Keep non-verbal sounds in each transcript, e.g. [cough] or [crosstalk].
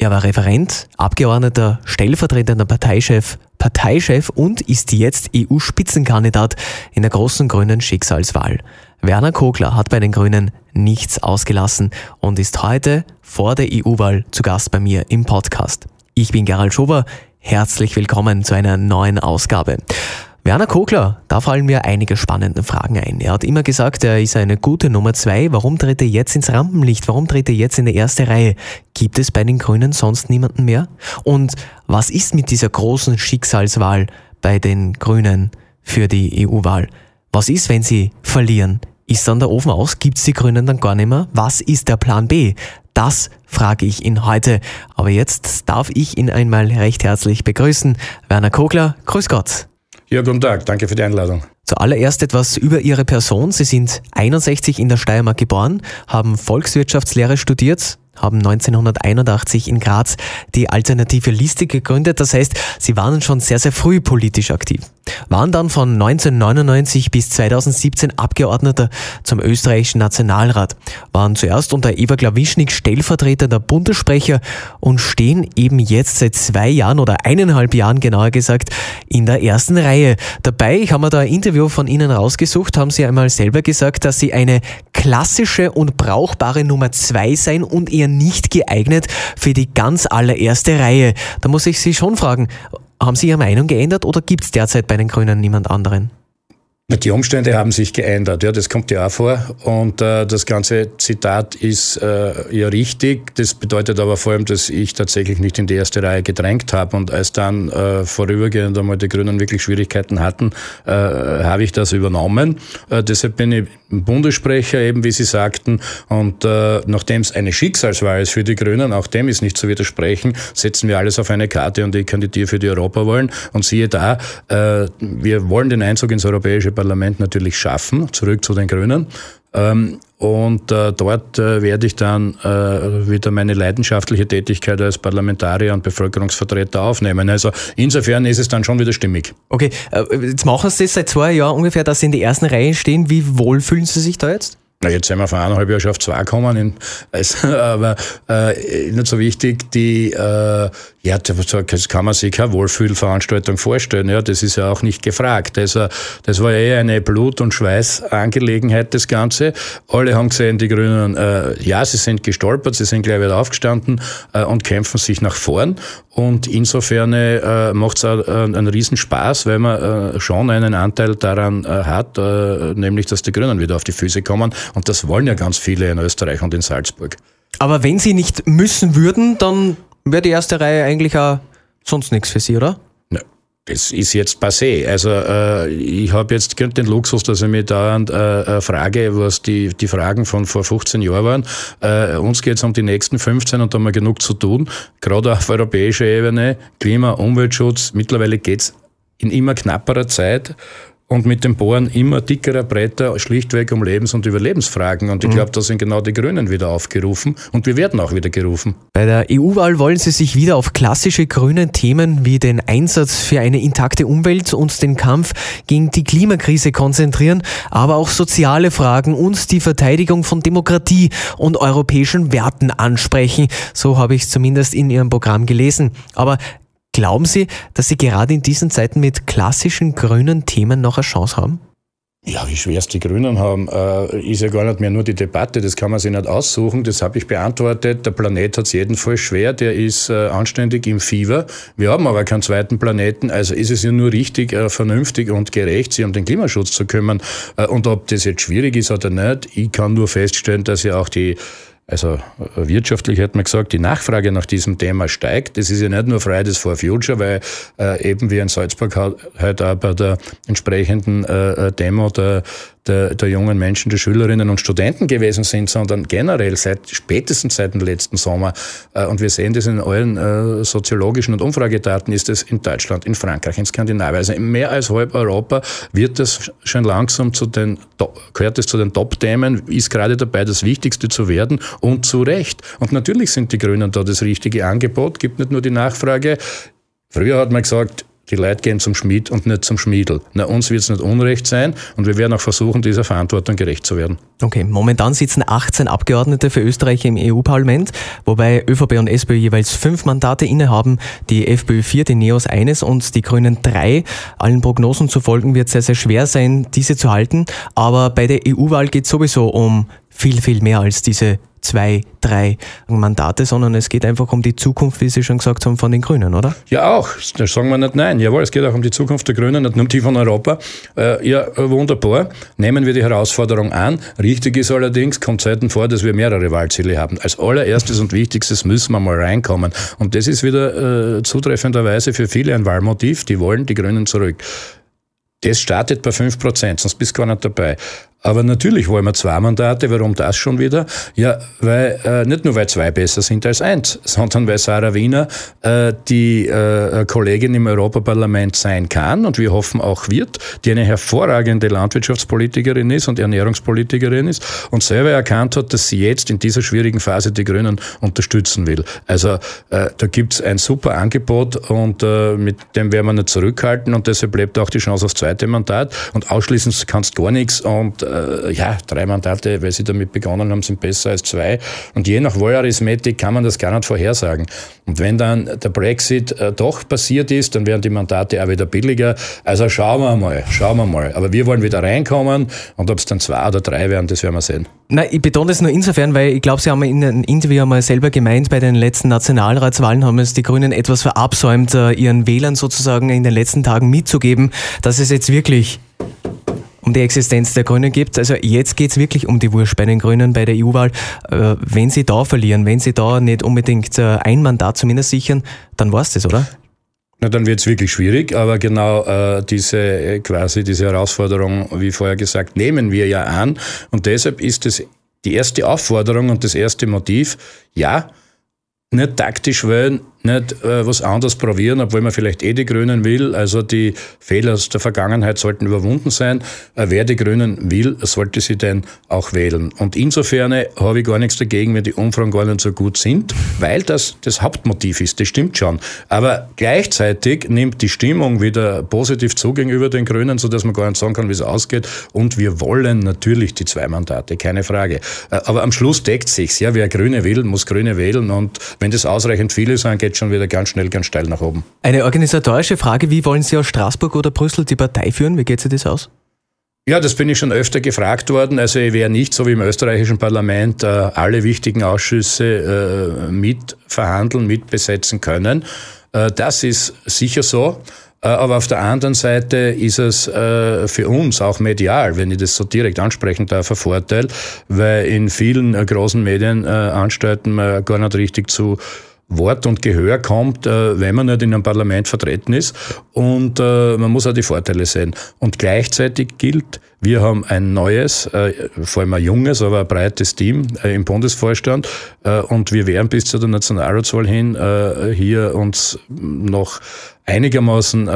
Er war Referent, Abgeordneter, stellvertretender Parteichef, Parteichef und ist jetzt EU-Spitzenkandidat in der großen grünen Schicksalswahl. Werner Kogler hat bei den Grünen nichts ausgelassen und ist heute vor der EU-Wahl zu Gast bei mir im Podcast. Ich bin Gerald Schober. Herzlich willkommen zu einer neuen Ausgabe. Werner Kogler, da fallen mir einige spannende Fragen ein. Er hat immer gesagt, er ist eine gute Nummer zwei. Warum tritt er jetzt ins Rampenlicht? Warum tritt er jetzt in die erste Reihe? Gibt es bei den Grünen sonst niemanden mehr? Und was ist mit dieser großen Schicksalswahl bei den Grünen für die EU-Wahl? Was ist, wenn sie verlieren? Ist dann der Ofen aus? Gibt es die Grünen dann gar nicht mehr? Was ist der Plan B? Das frage ich ihn heute. Aber jetzt darf ich ihn einmal recht herzlich begrüßen. Werner Kogler, grüß Gott. Ja, guten Tag, danke für die Einladung. Zuallererst etwas über Ihre Person. Sie sind 61 in der Steiermark geboren, haben Volkswirtschaftslehre studiert, haben 1981 in Graz die alternative Liste gegründet. Das heißt, sie waren schon sehr, sehr früh politisch aktiv. Waren dann von 1999 bis 2017 Abgeordneter zum österreichischen Nationalrat, waren zuerst unter Eva Klawischnik Stellvertreter der Bundessprecher und stehen eben jetzt seit zwei Jahren oder eineinhalb Jahren genauer gesagt in der ersten Reihe. Dabei, ich habe mir da ein Interview von Ihnen rausgesucht, haben Sie einmal selber gesagt, dass Sie eine klassische und brauchbare Nummer zwei sein und eher nicht geeignet für die ganz allererste Reihe. Da muss ich Sie schon fragen, haben Sie Ihre Meinung geändert oder gibt es derzeit bei den Grünen niemand anderen? Die Umstände haben sich geändert, ja, das kommt ja auch vor. Und äh, das ganze Zitat ist äh, ja richtig. Das bedeutet aber vor allem, dass ich tatsächlich nicht in die erste Reihe gedrängt habe. Und als dann äh, vorübergehend einmal die Grünen wirklich Schwierigkeiten hatten, äh, habe ich das übernommen. Äh, deshalb bin ich Bundessprecher, eben wie Sie sagten. Und äh, nachdem es eine Schicksalswahl ist für die Grünen, auch dem ist nicht zu widersprechen, setzen wir alles auf eine Karte und ich kandidiere für die Europawahlen. Und siehe da, äh, wir wollen den Einzug ins Europäische Parlament natürlich schaffen, zurück zu den Grünen. Ähm, und äh, dort äh, werde ich dann äh, wieder meine leidenschaftliche Tätigkeit als Parlamentarier und Bevölkerungsvertreter aufnehmen. Also insofern ist es dann schon wieder stimmig. Okay, äh, jetzt machen Sie das seit zwei Jahren ungefähr, dass Sie in die ersten Reihen stehen. Wie wohl fühlen Sie sich da jetzt? Na, jetzt sind wir von eineinhalb Jahren schon auf zwei gekommen, also, [laughs] aber äh, nicht so wichtig, die, äh, ja, das kann man sich keine Wohlfühlveranstaltung vorstellen, ja, das ist ja auch nicht gefragt. Also, das war eher eine Blut- und Schweißangelegenheit, das Ganze. Alle haben gesehen, die Grünen, äh, ja, sie sind gestolpert, sie sind gleich wieder aufgestanden äh, und kämpfen sich nach vorn und insofern äh, macht es auch äh, einen Riesenspaß, weil man äh, schon einen Anteil daran äh, hat, äh, nämlich, dass die Grünen wieder auf die Füße kommen und das wollen ja ganz viele in Österreich und in Salzburg. Aber wenn sie nicht müssen würden, dann wäre die erste Reihe eigentlich auch sonst nichts für sie, oder? das ist jetzt passé. Also äh, ich habe jetzt den Luxus, dass ich mich dauernd äh, äh, frage, was die, die Fragen von vor 15 Jahren waren. Äh, uns geht es um die nächsten 15 und da haben wir genug zu tun, gerade auf europäischer Ebene, Klima, Umweltschutz. Mittlerweile geht es in immer knapperer Zeit und mit dem Bohren immer dickerer Bretter, schlichtweg um Lebens- und Überlebensfragen. Und ich mhm. glaube, da sind genau die Grünen wieder aufgerufen und wir werden auch wieder gerufen. Bei der EU-Wahl wollen Sie sich wieder auf klassische grüne Themen wie den Einsatz für eine intakte Umwelt und den Kampf gegen die Klimakrise konzentrieren, aber auch soziale Fragen und die Verteidigung von Demokratie und europäischen Werten ansprechen. So habe ich es zumindest in Ihrem Programm gelesen. Aber Glauben Sie, dass Sie gerade in diesen Zeiten mit klassischen grünen Themen noch eine Chance haben? Ja, wie schwer es die Grünen haben, äh, ist ja gar nicht mehr nur die Debatte, das kann man sich nicht aussuchen, das habe ich beantwortet. Der Planet hat es jedenfalls schwer, der ist äh, anständig im Fieber. Wir haben aber keinen zweiten Planeten, also ist es ja nur richtig, äh, vernünftig und gerecht, sich um den Klimaschutz zu kümmern. Und ob das jetzt schwierig ist oder nicht, ich kann nur feststellen, dass ja auch die also äh, wirtschaftlich hat man gesagt, die Nachfrage nach diesem Thema steigt. Das ist ja nicht nur Fridays for Future, weil äh, eben wie in Salzburg halt auch bei der entsprechenden äh, äh Demo der, der, der jungen Menschen, der Schülerinnen und Studenten gewesen sind, sondern generell seit spätestens seit dem letzten Sommer. Äh, und wir sehen das in allen äh, soziologischen und Umfragedaten, ist es in Deutschland, in Frankreich, in Skandinavien, also in mehr als halb Europa wird das schon langsam zu den, gehört es zu den Top-Themen, ist gerade dabei, das Wichtigste zu werden und zu Recht. Und natürlich sind die Grünen da das richtige Angebot, gibt nicht nur die Nachfrage. Früher hat man gesagt, Die Leute gehen zum Schmied und nicht zum Schmiedel. Na, uns wird es nicht unrecht sein und wir werden auch versuchen, dieser Verantwortung gerecht zu werden. Okay, momentan sitzen 18 Abgeordnete für Österreich im EU-Parlament, wobei ÖVP und SPÖ jeweils fünf Mandate innehaben, die FPÖ vier, die NEOS eines und die Grünen drei. Allen Prognosen zu folgen wird sehr, sehr schwer sein, diese zu halten. Aber bei der EU-Wahl geht es sowieso um viel, viel mehr als diese zwei, drei Mandate, sondern es geht einfach um die Zukunft, wie Sie schon gesagt haben, von den Grünen, oder? Ja, auch. Da sagen wir nicht nein. Jawohl, es geht auch um die Zukunft der Grünen, nicht nur um die von Europa. Äh, ja, wunderbar. Nehmen wir die Herausforderung an. Richtig ist allerdings, kommt selten vor, dass wir mehrere Wahlziele haben. Als allererstes und wichtigstes müssen wir mal reinkommen. Und das ist wieder äh, zutreffenderweise für viele ein Wahlmotiv. Die wollen die Grünen zurück. Das startet bei 5%, sonst bist du gar nicht dabei. Aber natürlich wollen wir zwei Mandate. Warum das schon wieder? Ja, weil äh, nicht nur weil zwei besser sind als eins, sondern weil Sarah Wiener äh, die äh, Kollegin im Europaparlament sein kann und wir hoffen auch wird, die eine hervorragende Landwirtschaftspolitikerin ist und Ernährungspolitikerin ist und selber erkannt hat, dass sie jetzt in dieser schwierigen Phase die Grünen unterstützen will. Also äh, da gibt's ein super Angebot und äh, mit dem werden wir nicht zurückhalten und deshalb bleibt auch die Chance aufs zweite Mandat und ausschließen kannst gar nichts und äh, ja, drei Mandate, weil sie damit begonnen haben, sind besser als zwei. Und je nach Wahlarithmetik kann man das gar nicht vorhersagen. Und wenn dann der Brexit äh, doch passiert ist, dann werden die Mandate auch wieder billiger. Also schauen wir mal, schauen wir mal. Aber wir wollen wieder reinkommen und ob es dann zwei oder drei werden, das werden wir sehen. Nein, ich betone das nur insofern, weil ich glaube, Sie haben in einem Interview einmal selber gemeint, bei den letzten Nationalratswahlen haben es die Grünen etwas verabsäumt, äh, ihren Wählern sozusagen in den letzten Tagen mitzugeben, dass es jetzt wirklich um die Existenz der Grünen gibt. Also jetzt geht es wirklich um die Wurst bei den Grünen bei der EU-Wahl. Äh, wenn sie da verlieren, wenn sie da nicht unbedingt äh, ein Mandat zumindest sichern, dann war es das, oder? Na, dann wird es wirklich schwierig, aber genau äh, diese äh, quasi diese Herausforderung, wie vorher gesagt, nehmen wir ja an. Und deshalb ist es die erste Aufforderung und das erste Motiv, ja, nicht taktisch wählen, nicht äh, was anderes probieren, obwohl man vielleicht eh die Grünen will. Also die Fehler aus der Vergangenheit sollten überwunden sein. Äh, wer die Grünen will, sollte sie denn auch wählen. Und insofern habe ich gar nichts dagegen, wenn die Umfragen gar nicht so gut sind, weil das das Hauptmotiv ist. Das stimmt schon. Aber gleichzeitig nimmt die Stimmung wieder positiv zu gegenüber den Grünen, sodass man gar nicht sagen kann, wie es ausgeht. Und wir wollen natürlich die zwei Mandate, keine Frage. Äh, aber am Schluss deckt sich's. Ja, wer Grüne will, muss Grüne wählen. Und wenn das ausreichend viele sind, schon wieder ganz schnell, ganz steil nach oben. Eine organisatorische Frage, wie wollen Sie aus Straßburg oder Brüssel die Partei führen? Wie geht sich das aus? Ja, das bin ich schon öfter gefragt worden. Also ich werde nicht so wie im österreichischen Parlament äh, alle wichtigen Ausschüsse äh, mitverhandeln, mitbesetzen können. Äh, das ist sicher so. Aber auf der anderen Seite ist es äh, für uns auch medial, wenn ich das so direkt ansprechen darf, ein Vorteil, weil in vielen äh, großen Medienanstalten man gar nicht richtig zu Wort und Gehör kommt, äh, wenn man nicht in einem Parlament vertreten ist. Und äh, man muss auch die Vorteile sehen. Und gleichzeitig gilt, wir haben ein neues, äh, vor allem ein junges, aber ein breites Team im Bundesvorstand. Und wir werden bis zu der Nationalratswahl hin hier uns noch einigermaßen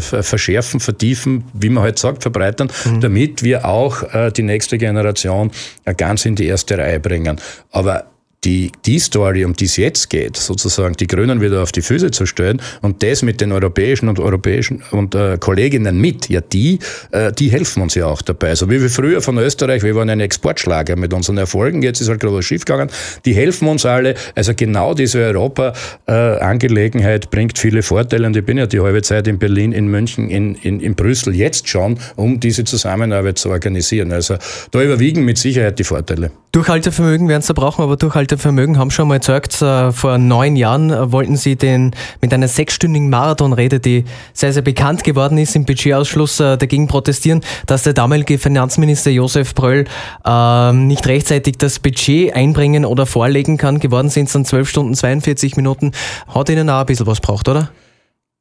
verschärfen, vertiefen, wie man halt sagt, verbreitern, mhm. damit wir auch die nächste Generation ganz in die erste Reihe bringen. Aber die, die Story, um die es jetzt geht, sozusagen die Grünen wieder auf die Füße zu stellen und das mit den europäischen und europäischen und äh, Kolleginnen mit, ja, die, äh, die helfen uns ja auch dabei. So wie wir früher von Österreich, wir waren ein Exportschlager mit unseren Erfolgen, jetzt ist halt gerade was schiefgegangen, die helfen uns alle. Also genau diese Europa-Angelegenheit äh, bringt viele Vorteile und ich bin ja die halbe Zeit in Berlin, in München, in, in, in Brüssel jetzt schon, um diese Zusammenarbeit zu organisieren. Also da überwiegen mit Sicherheit die Vorteile. Durchhaltevermögen werden sie brauchen, aber Durchhaltevermögen haben schon mal gesagt, äh, vor neun Jahren äh, wollten sie den mit einer sechsstündigen Marathonrede, die sehr, sehr bekannt geworden ist, im Budgetausschluss äh, dagegen protestieren, dass der damalige Finanzminister Josef Bröll äh, nicht rechtzeitig das Budget einbringen oder vorlegen kann. Geworden sind es dann zwölf Stunden 42 Minuten. Hat ihnen auch ein bisschen was braucht, oder?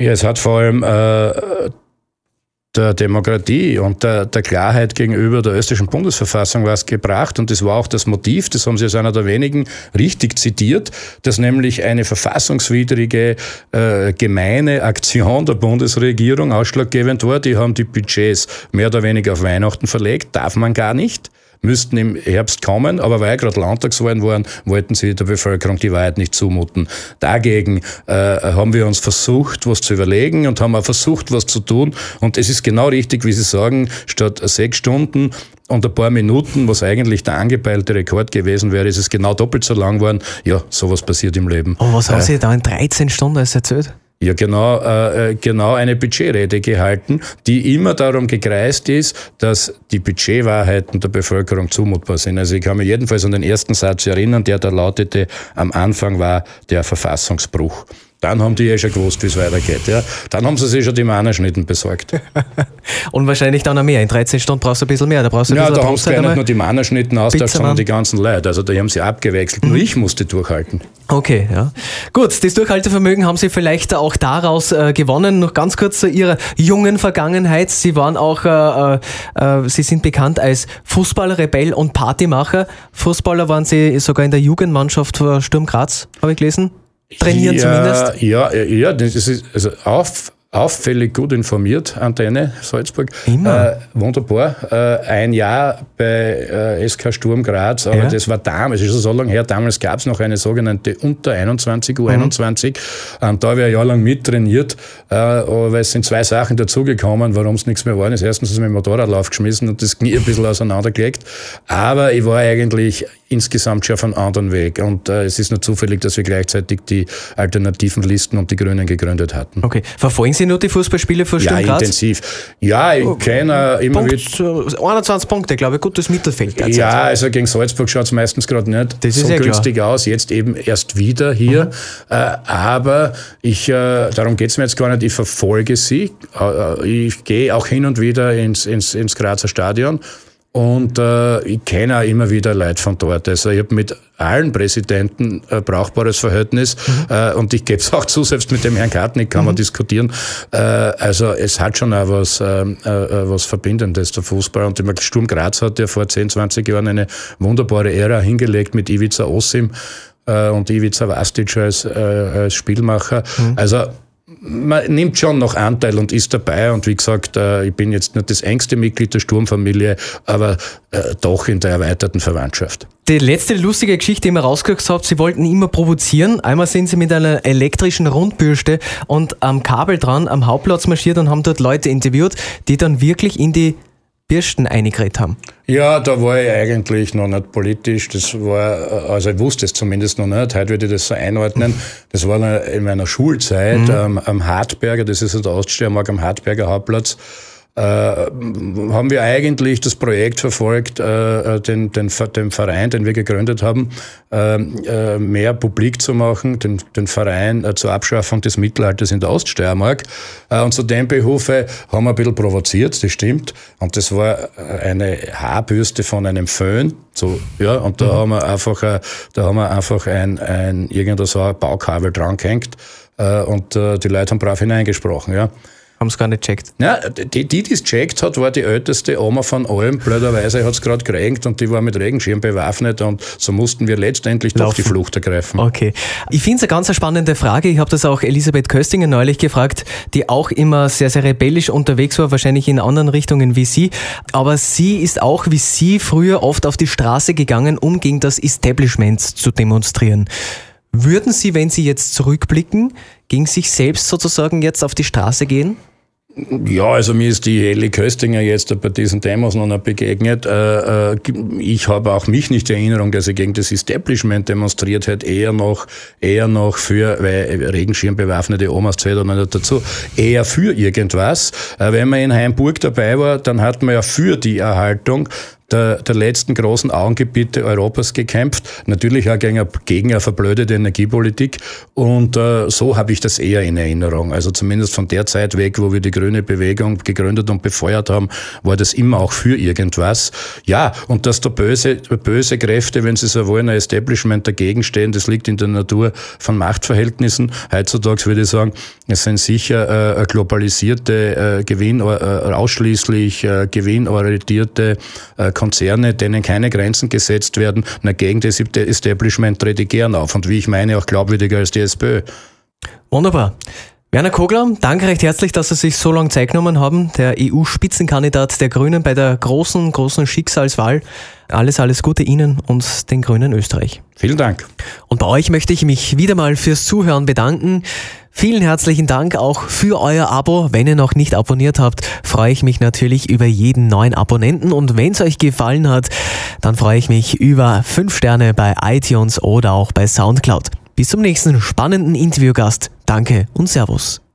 Ja, es hat vor allem äh, der Demokratie und der, der, Klarheit gegenüber der österreichischen Bundesverfassung was gebracht. Und das war auch das Motiv, das haben Sie als einer der wenigen richtig zitiert, dass nämlich eine verfassungswidrige, äh, gemeine Aktion der Bundesregierung ausschlaggebend war. Die haben die Budgets mehr oder weniger auf Weihnachten verlegt, darf man gar nicht müssten im Herbst kommen, aber weil gerade Landtagswahlen waren, wollten sie der Bevölkerung die Wahrheit nicht zumuten. Dagegen äh, haben wir uns versucht, was zu überlegen und haben auch versucht, was zu tun. Und es ist genau richtig, wie Sie sagen, statt sechs Stunden und ein paar Minuten, was eigentlich der angepeilte Rekord gewesen wäre, ist es genau doppelt so lang geworden. Ja, sowas passiert im Leben. Und was haben äh, Sie da in 13 Stunden erzählt? Ja, genau, äh, äh, genau eine Budgetrede gehalten, die immer darum gekreist ist, dass die Budgetwahrheiten der Bevölkerung zumutbar sind. Also ich kann mich jedenfalls an den ersten Satz erinnern, der da lautete, am Anfang war der Verfassungsbruch. Dann haben die eh schon gewusst, wie es weitergeht. Ja. Dann haben sie sich schon die Mannerschnitten besorgt. [laughs] und wahrscheinlich dann noch mehr. In 13 Stunden brauchst du ein bisschen mehr. Da brauchst du ja, da haben sie nicht nur die Mannerschnitten austauscht, sondern die ganzen Leute. Also da haben sie abgewechselt. Mhm. Nur ich musste durchhalten. Okay, ja. Gut, das Durchhaltevermögen haben Sie vielleicht auch daraus äh, gewonnen. Noch ganz kurz zu Ihrer jungen Vergangenheit. Sie waren auch, äh, äh, Sie sind bekannt als Fußballer, Rebell und Partymacher. Fußballer waren Sie sogar in der Jugendmannschaft für Sturm Graz, habe ich gelesen trainieren ja, zumindest? Ja, ja, das ist also auf, auffällig gut informiert, Antenne Salzburg. Immer. Äh, wunderbar. Äh, ein Jahr bei äh, SK Sturm Graz, aber ja. das war damals, ist so lange her, damals gab es noch eine sogenannte Unter 21, U21. Mhm. Und da habe ich ein Jahr lang mittrainiert, äh, weil es sind zwei Sachen dazugekommen, warum es nichts mehr war. ist erstens ist mir Motorradlauf geschmissen und das Knie ein bisschen auseinandergelegt. Aber ich war eigentlich insgesamt schon auf einem anderen Weg. Und äh, es ist nur zufällig, dass wir gleichzeitig die alternativen Listen und die Grünen gegründet hatten. Okay. Verfolgen Sie nur die Fußballspiele Sturm Ja, intensiv. Ja, ich oh, kenne immer wieder... 21 Punkte, glaube ich, gutes Mittelfeld. Derzeit. Ja, also gegen Salzburg schaut es meistens gerade nicht das so günstig klar. aus. Jetzt eben erst wieder hier. Mhm. Äh, aber ich, äh, darum geht es mir jetzt gar nicht, ich verfolge sie. Äh, ich gehe auch hin und wieder ins, ins, ins Grazer Stadion und äh, ich kenne auch immer wieder Leute von dort. Also ich habe mit allen Präsidenten ein brauchbares Verhältnis mhm. äh, und ich gebe es auch [laughs] zu, selbst mit dem Herrn Kartnick kann mhm. man diskutieren. Äh, also es hat schon auch was, äh, äh, was Verbindendes, der Fußball. Und ich Sturm Graz hat ja vor 10, 20 Jahren eine wunderbare Ära hingelegt mit Ivica Osim äh, und Ivica Vastic als, äh, als Spielmacher. Mhm. Also man nimmt schon noch Anteil und ist dabei. Und wie gesagt, äh, ich bin jetzt nicht das engste Mitglied der Sturmfamilie, aber äh, doch in der erweiterten Verwandtschaft. Die letzte lustige Geschichte, die ihr rausgehört habt, Sie wollten immer provozieren. Einmal sind Sie mit einer elektrischen Rundbürste und am Kabel dran am Hauptplatz marschiert und haben dort Leute interviewt, die dann wirklich in die Birsten eingeredet haben? Ja, da war ich eigentlich noch nicht politisch. Das war, also ich wusste es zumindest noch nicht. Heute würde ich das so einordnen. Das war in meiner Schulzeit mhm. ähm, am Hartberger, das ist in der Oststeiermark am Hartberger Hauptplatz äh, haben wir eigentlich das Projekt verfolgt, äh, den, den, den Verein, den wir gegründet haben, äh, äh mehr publik zu machen, den, den Verein äh, zur Abschaffung des Mittelalters in der Oststeiermark. Äh, und zu dem Behufe haben wir ein bisschen provoziert, das stimmt. Und das war eine Haarbürste von einem Föhn. So, ja, und da mhm. haben wir einfach, da haben wir einfach ein, ein irgendein so ein Baukabel dran gehängt. Und die Leute haben brav hineingesprochen, ja haben es gar nicht checkt. Ja, die, die es checkt hat, war die älteste Oma von allem. Blöderweise hat es gerade geregnet und die war mit Regenschirm bewaffnet und so mussten wir letztendlich Laufen. doch die Flucht ergreifen. Okay. Ich finde es eine ganz spannende Frage. Ich habe das auch Elisabeth Köstinger neulich gefragt, die auch immer sehr, sehr rebellisch unterwegs war, wahrscheinlich in anderen Richtungen wie Sie. Aber sie ist auch wie Sie früher oft auf die Straße gegangen, um gegen das Establishment zu demonstrieren. Würden Sie, wenn Sie jetzt zurückblicken, gegen sich selbst sozusagen jetzt auf die Straße gehen? Ja, also mir ist die Ellie Köstinger jetzt bei diesen Demos noch nicht begegnet. Äh, äh, ich habe auch mich nicht die Erinnerung, dass sie gegen das Establishment demonstriert hat, eher noch, eher noch für, weil Regenschirm bewaffnete Omas zählt oder nicht dazu, eher für irgendwas. Äh, wenn man in Heimburg dabei war, dann hat man ja für die Erhaltung der, der letzten großen Augengebiete Europas gekämpft, natürlich auch gegen, gegen eine verblödete Energiepolitik. Und äh, so habe ich das eher in Erinnerung. Also zumindest von der Zeit weg, wo wir die grüne Bewegung gegründet und befeuert haben, war das immer auch für irgendwas. Ja, und dass da böse, böse Kräfte, wenn sie so wollen, ein Establishment dagegen stehen, das liegt in der Natur von Machtverhältnissen. Heutzutage würde ich sagen, es sind sicher äh, globalisierte äh, Gewinn, äh, ausschließlich äh, gewinnorientierte äh, Konzerne, denen keine Grenzen gesetzt werden, na, gegen das Establishment trete ich gern auf und wie ich meine, auch glaubwürdiger als die SPÖ. Wunderbar. Werner Kogler, danke recht herzlich, dass Sie sich so lange Zeit genommen haben. Der EU-Spitzenkandidat der Grünen bei der großen, großen Schicksalswahl. Alles, alles Gute Ihnen und den Grünen Österreich. Vielen Dank. Und bei euch möchte ich mich wieder mal fürs Zuhören bedanken. Vielen herzlichen Dank auch für euer Abo. Wenn ihr noch nicht abonniert habt, freue ich mich natürlich über jeden neuen Abonnenten. Und wenn es euch gefallen hat, dann freue ich mich über 5 Sterne bei iTunes oder auch bei Soundcloud. Bis zum nächsten spannenden Interviewgast. Danke und Servus.